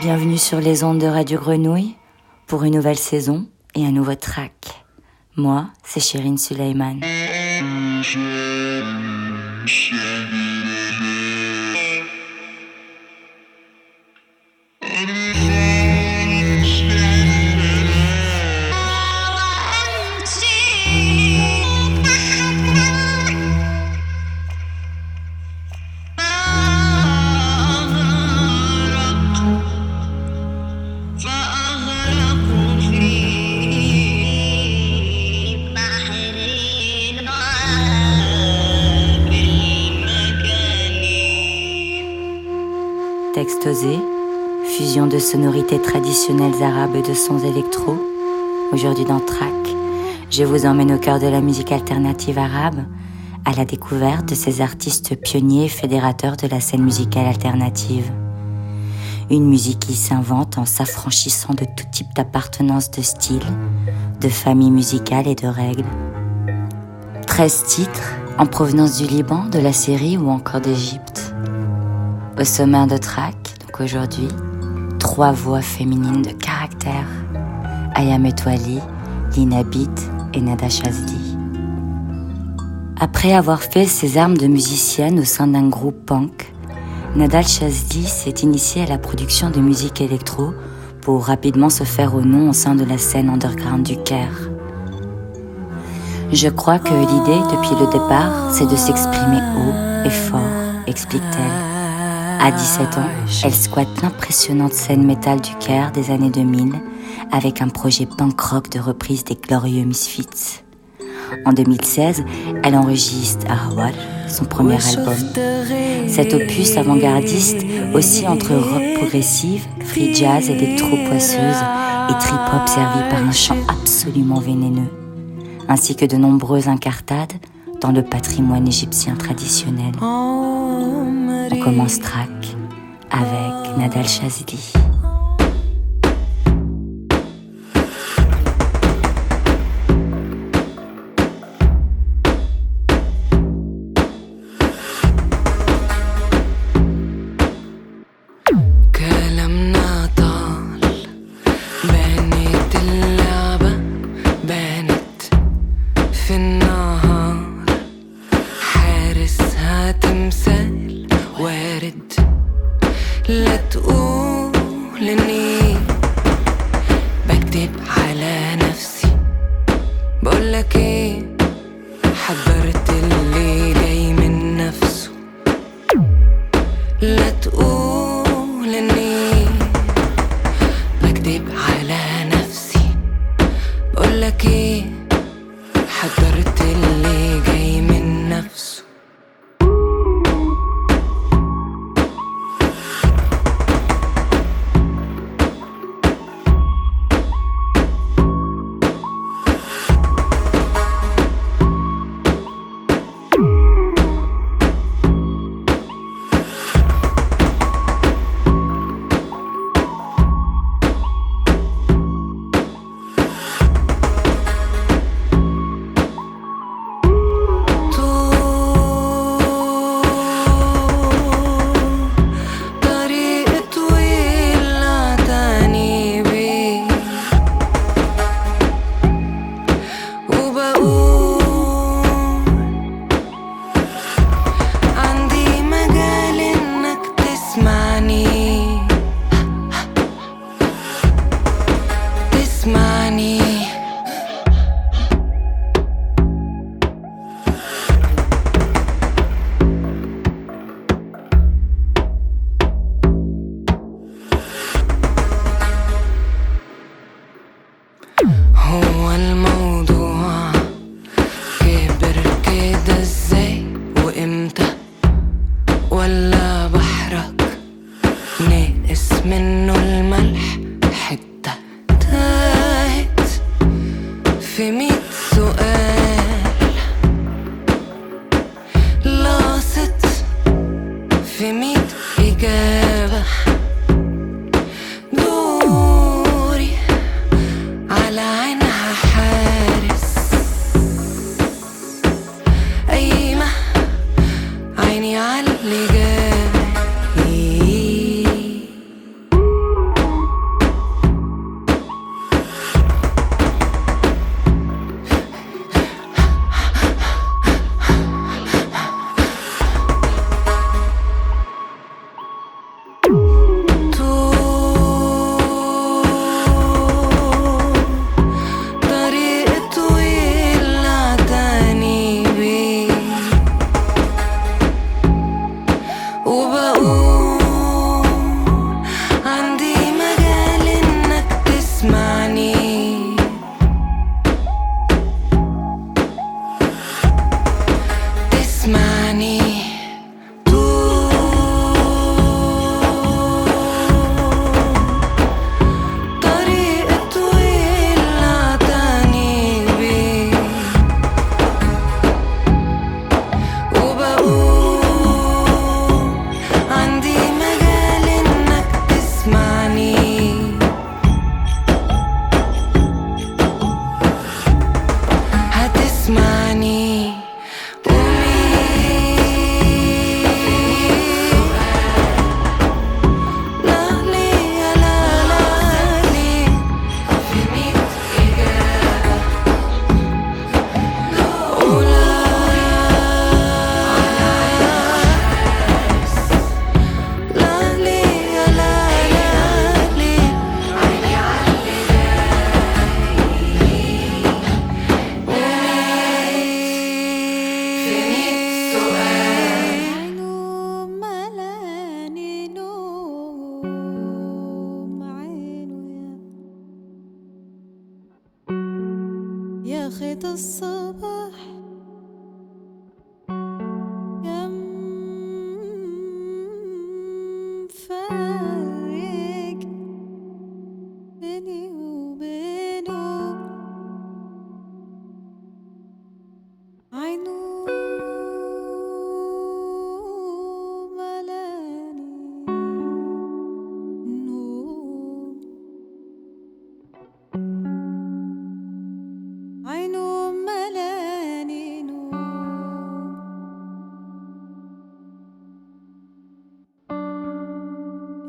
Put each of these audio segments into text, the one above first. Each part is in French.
Bienvenue sur les ondes de Radio Grenouille pour une nouvelle saison et un nouveau track. Moi, c'est Chérine Suleiman. Sonorités traditionnelles arabes et de sons électro. Aujourd'hui dans Track, je vous emmène au cœur de la musique alternative arabe, à la découverte de ces artistes pionniers et fédérateurs de la scène musicale alternative. Une musique qui s'invente en s'affranchissant de tout type d'appartenance de style, de famille musicale et de règles. 13 titres en provenance du Liban, de la Syrie ou encore d'Égypte. Au sommaire de track, donc aujourd'hui, trois voix féminines de caractère. Ayam Etwali, Lina Beat et Nada Shazdi. Après avoir fait ses armes de musicienne au sein d'un groupe punk, Nadal Shazdi s'est initiée à la production de musique électro pour rapidement se faire au nom au sein de la scène underground du Caire. Je crois que l'idée depuis le départ, c'est de s'exprimer haut et fort, explique-t-elle. À 17 ans, elle squatte l'impressionnante scène métal du Caire des années 2000 avec un projet punk rock de reprise des glorieux Misfits. En 2016, elle enregistre Ahwar, son premier album. Cet opus avant-gardiste aussi entre rock progressive, free jazz, électro poisseuse et trip-hop servi par un chant absolument vénéneux, ainsi que de nombreuses incartades dans le patrimoine égyptien traditionnel. Commence track avec Nadal Shazili.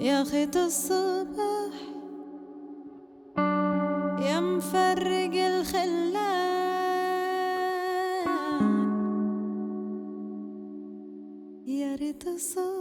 يا خيط الصباح يا مفرق الخلان يا ريت الصباح.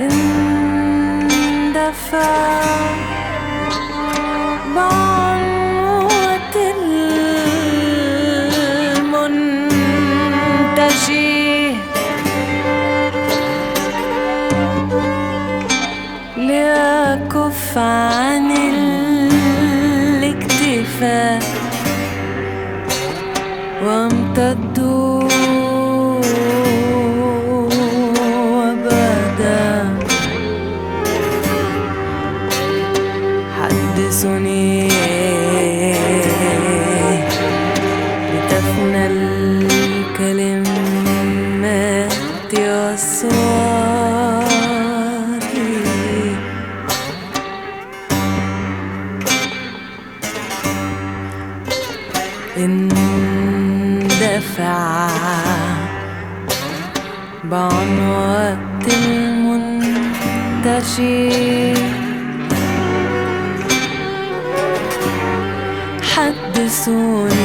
اندفع بعروة المنتجي ليكف عن حكي حدثونا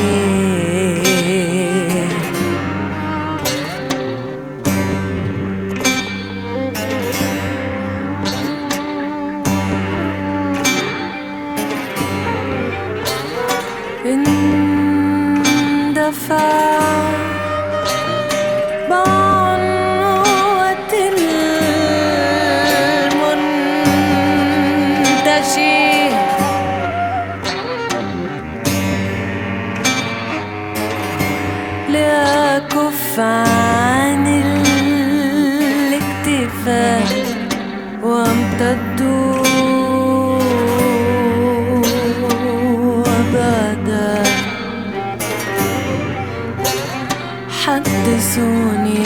حدثوني.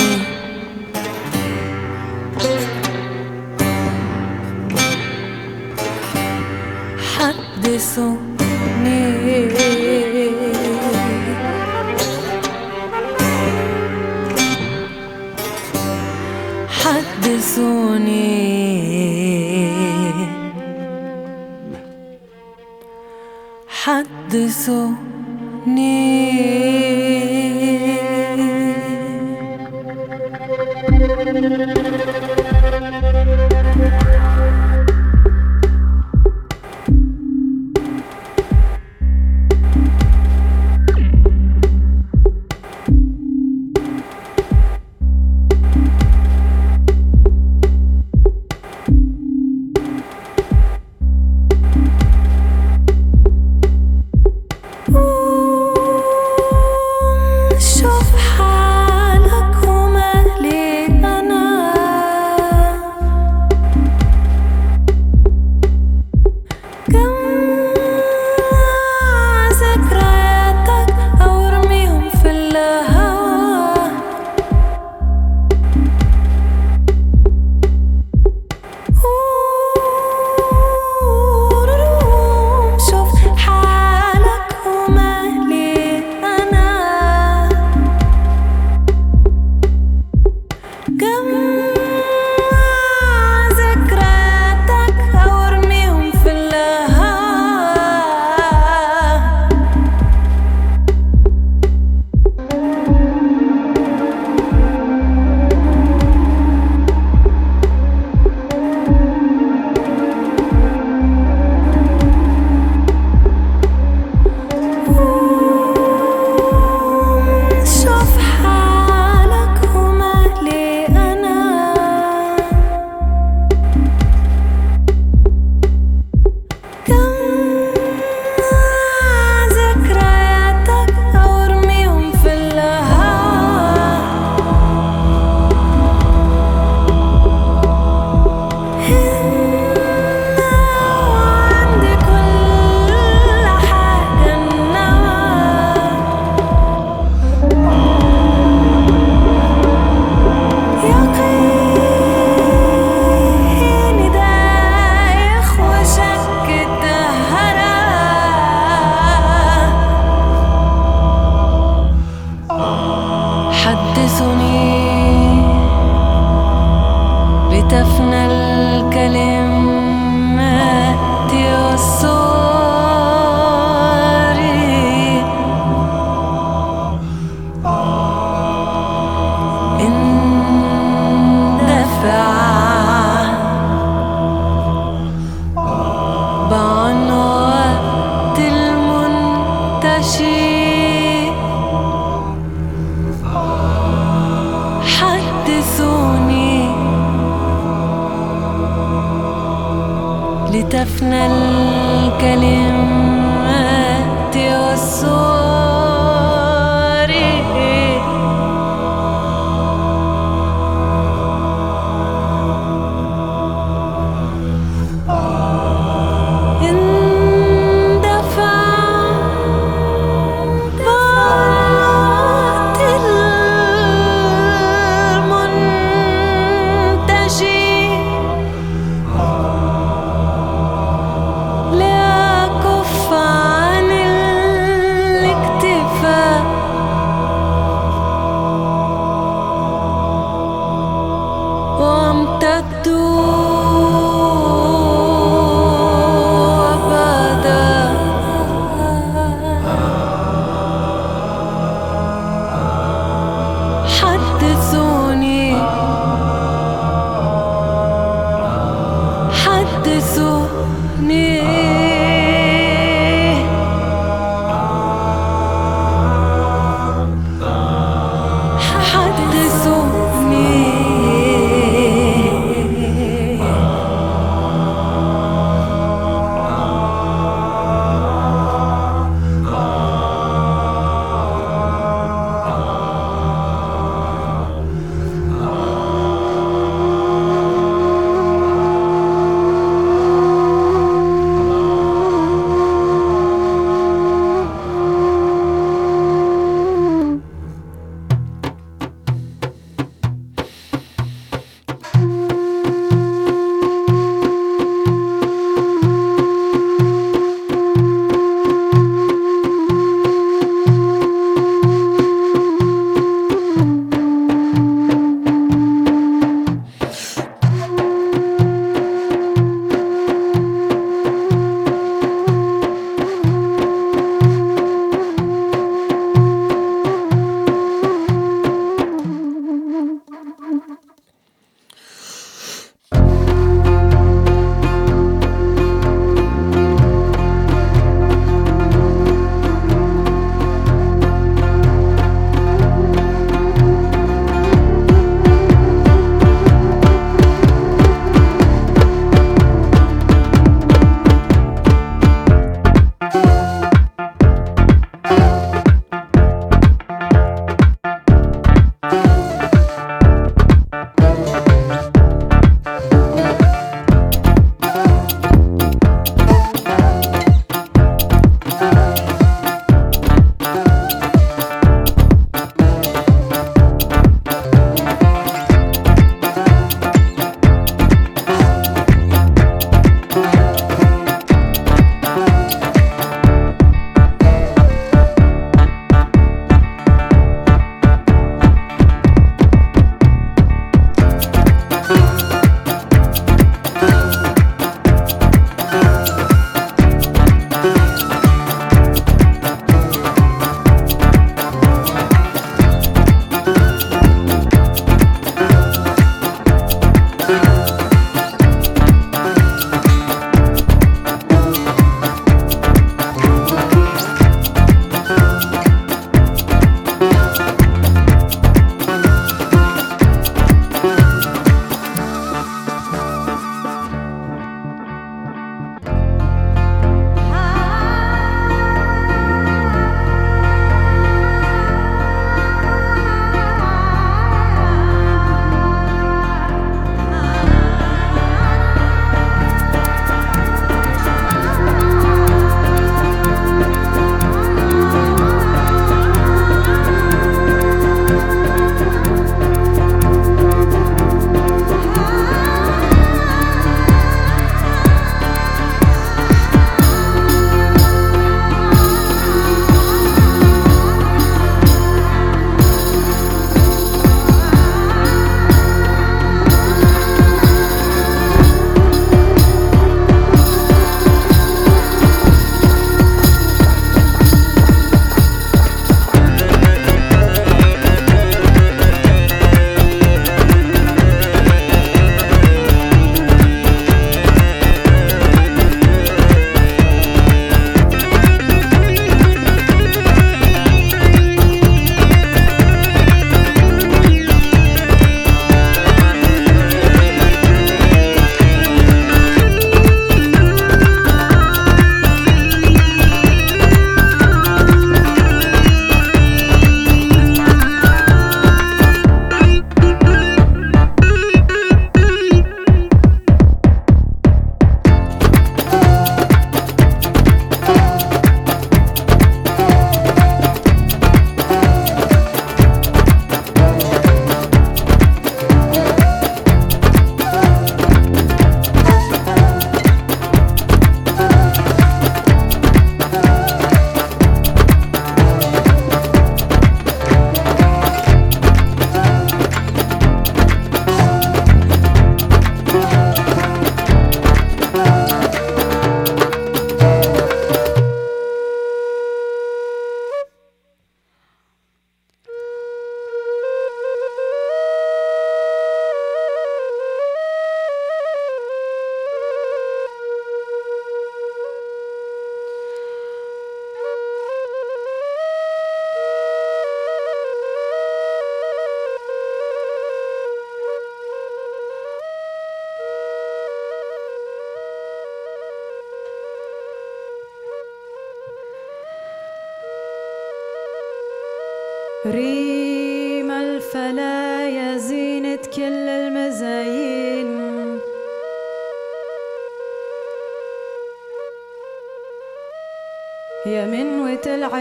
حدثوني. حدثوني. حدثوني.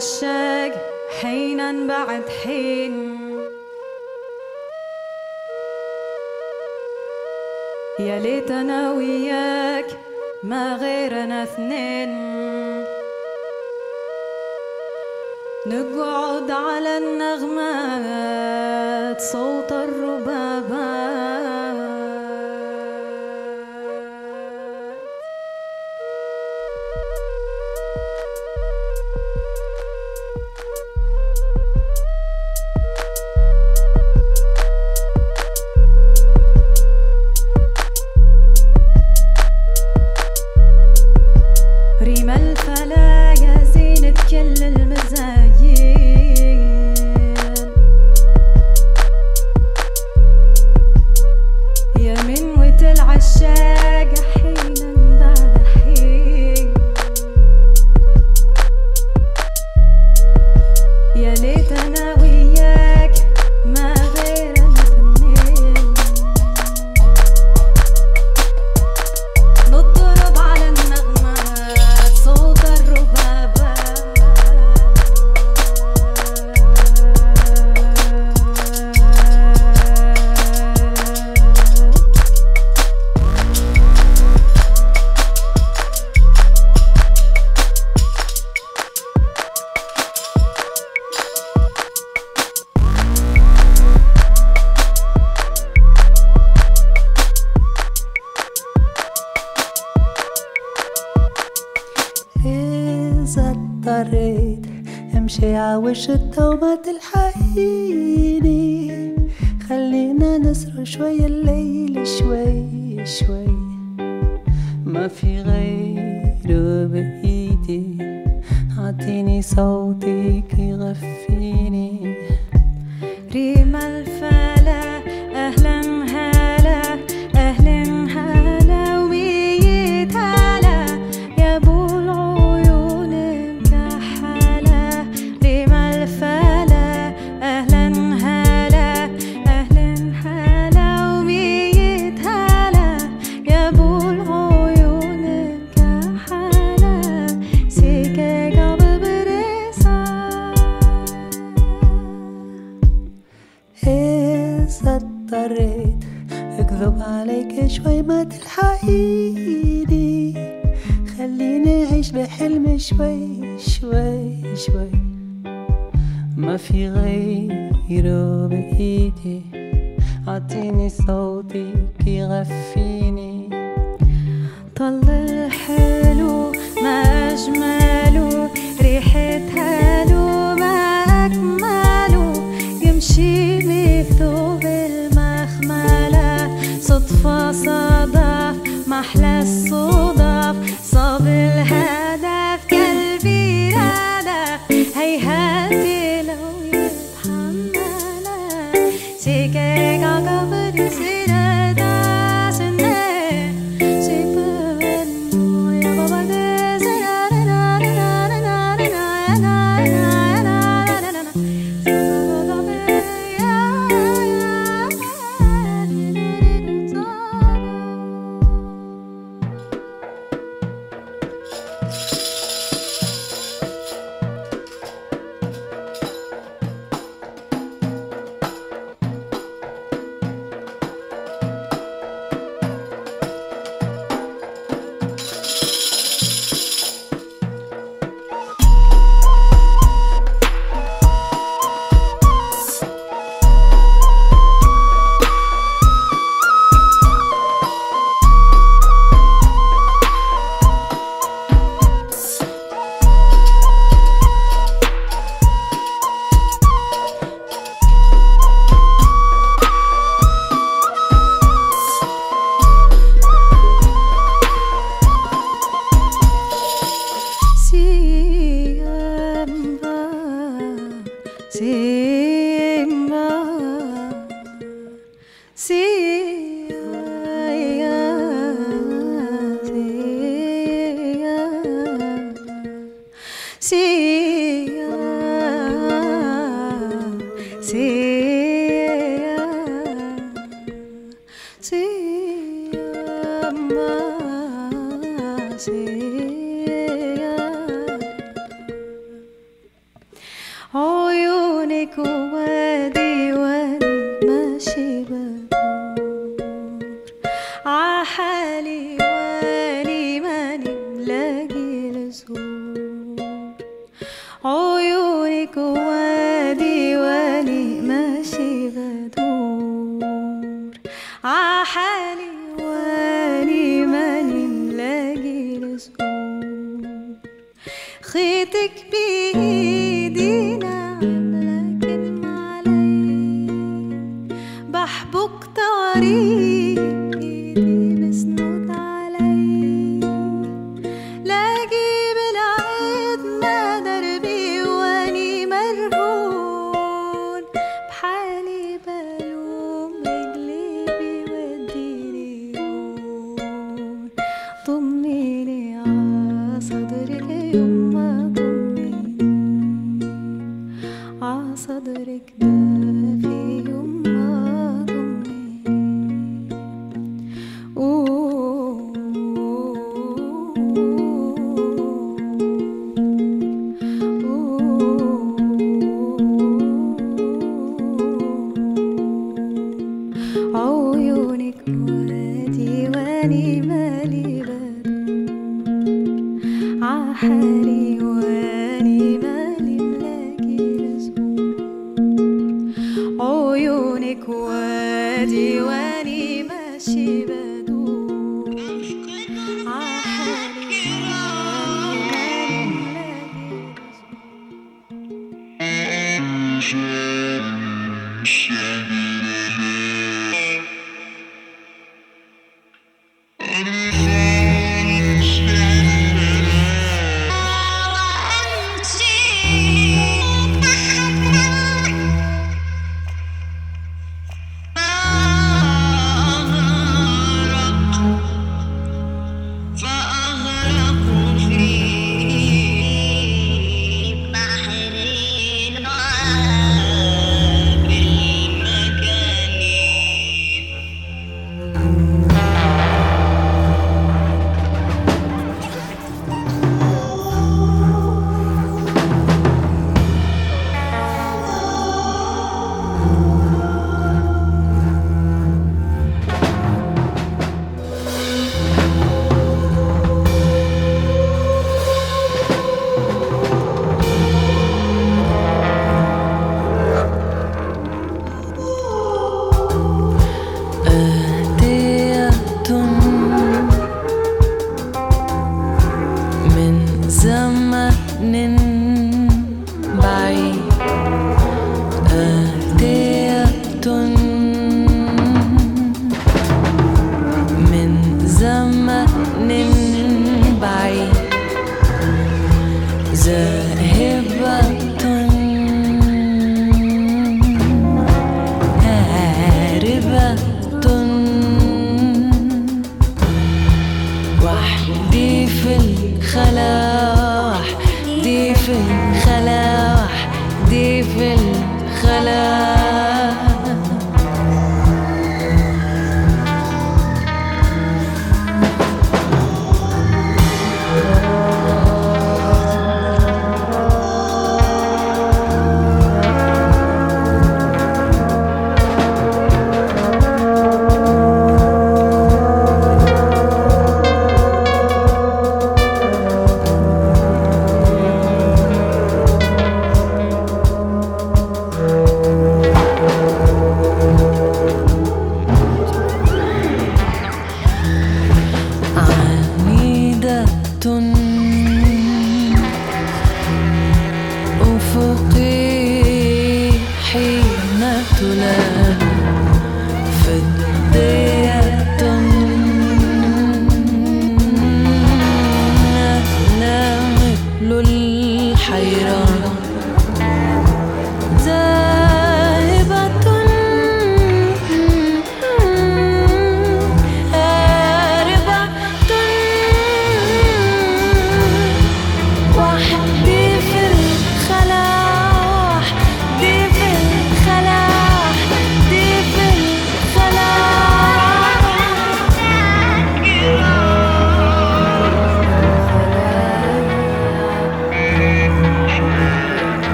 عشاق حينا بعد حين. يا ليت أنا وياك ما غيرنا اثنين.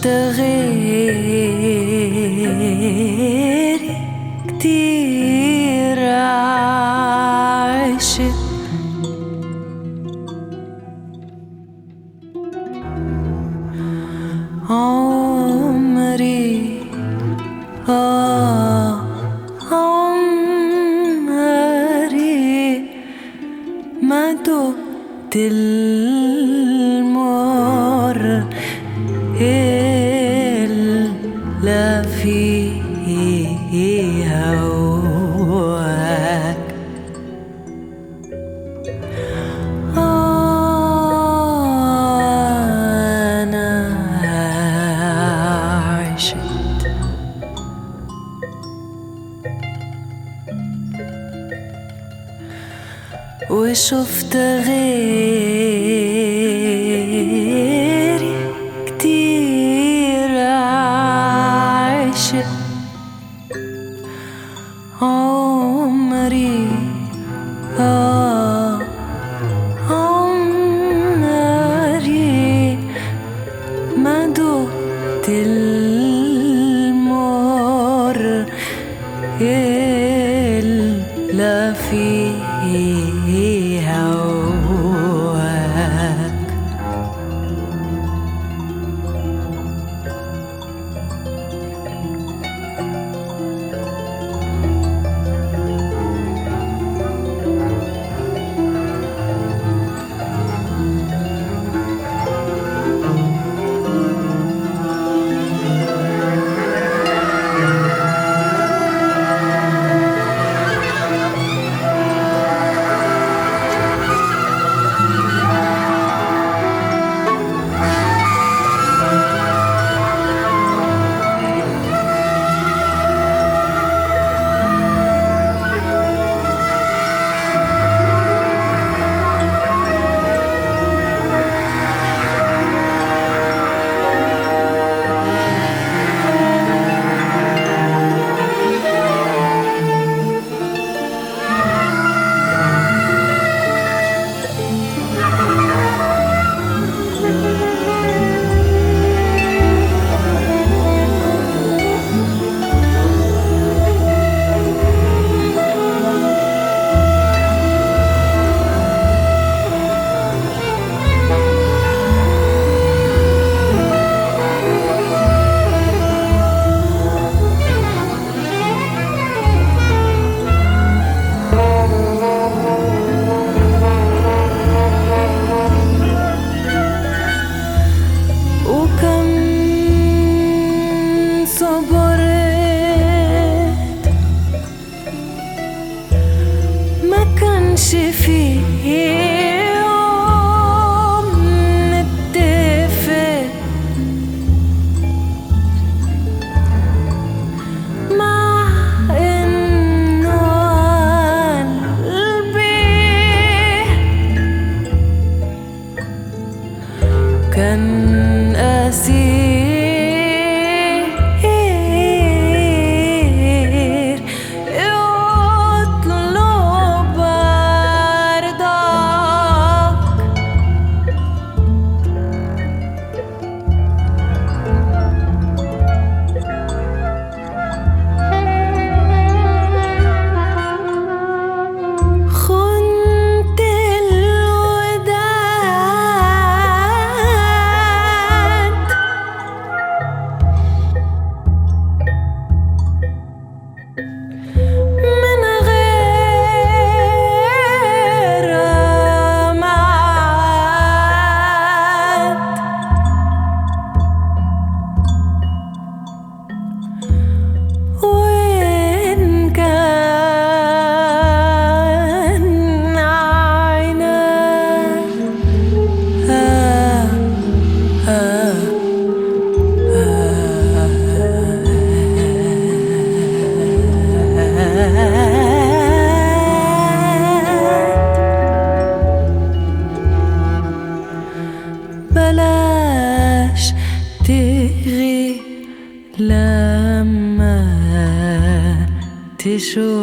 de rêve. وشفت غير യേശോ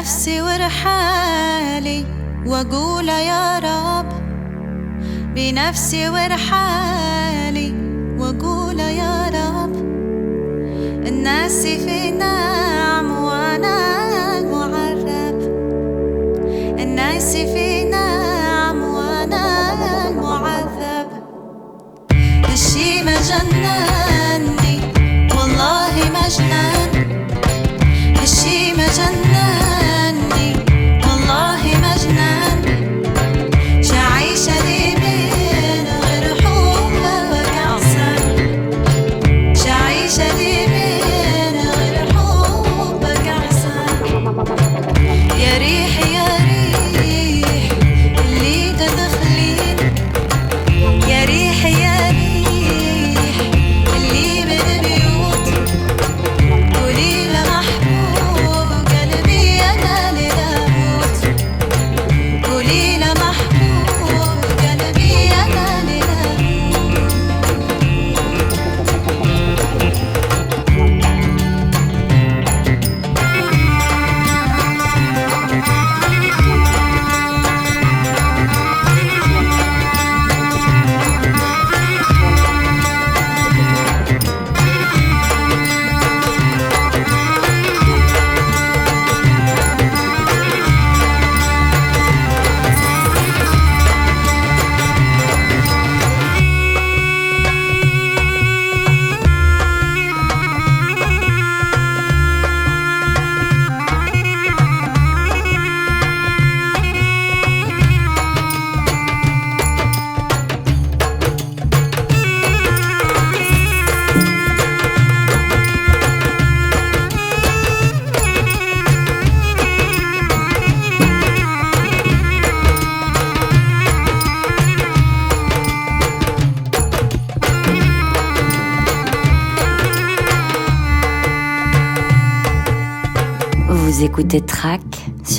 نفسي ورحالي وأقول يا رب بنفسي ورحالي وأقول يا رب الناس في ناس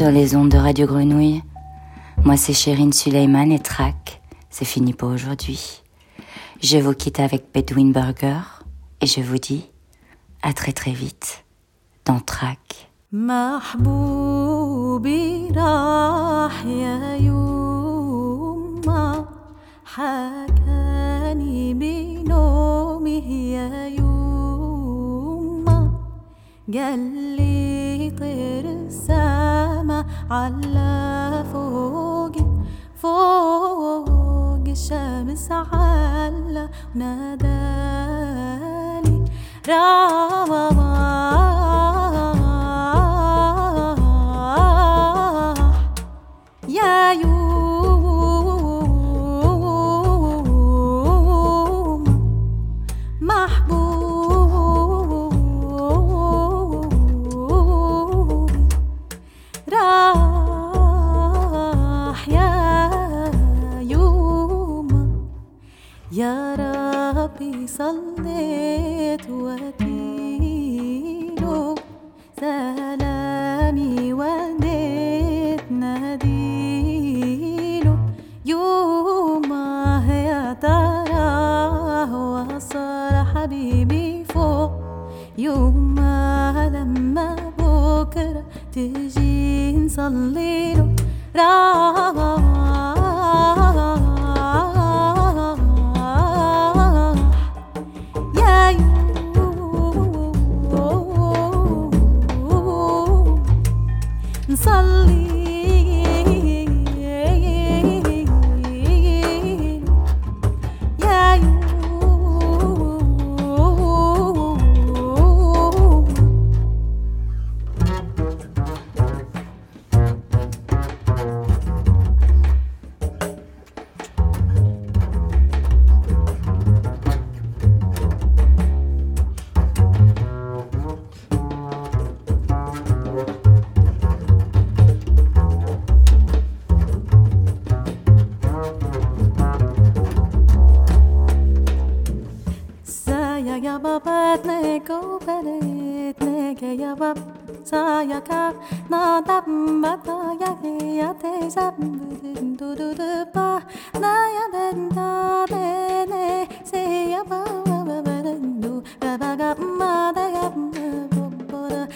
sur les ondes de Radio Grenouille. Moi, c'est Chérine Suleiman et Trac, c'est fini pour aujourd'hui. Je vous quitte avec Bedouin Burger et je vous dis à très très vite dans Trac. يطير السما على فوق فوق الشمس على نادالي روى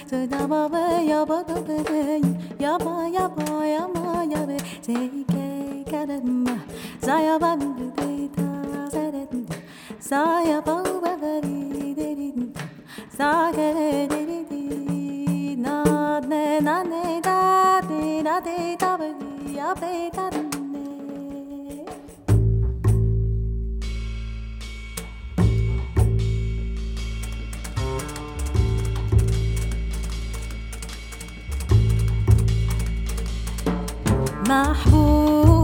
Tsunamove yabadove yaba yaba yama yabe Zeike karema Zayabamu beta zerenda Zayabamu bagari derinda Zagere deridi Nadne nane dade nade tabagi yabe dade محبوب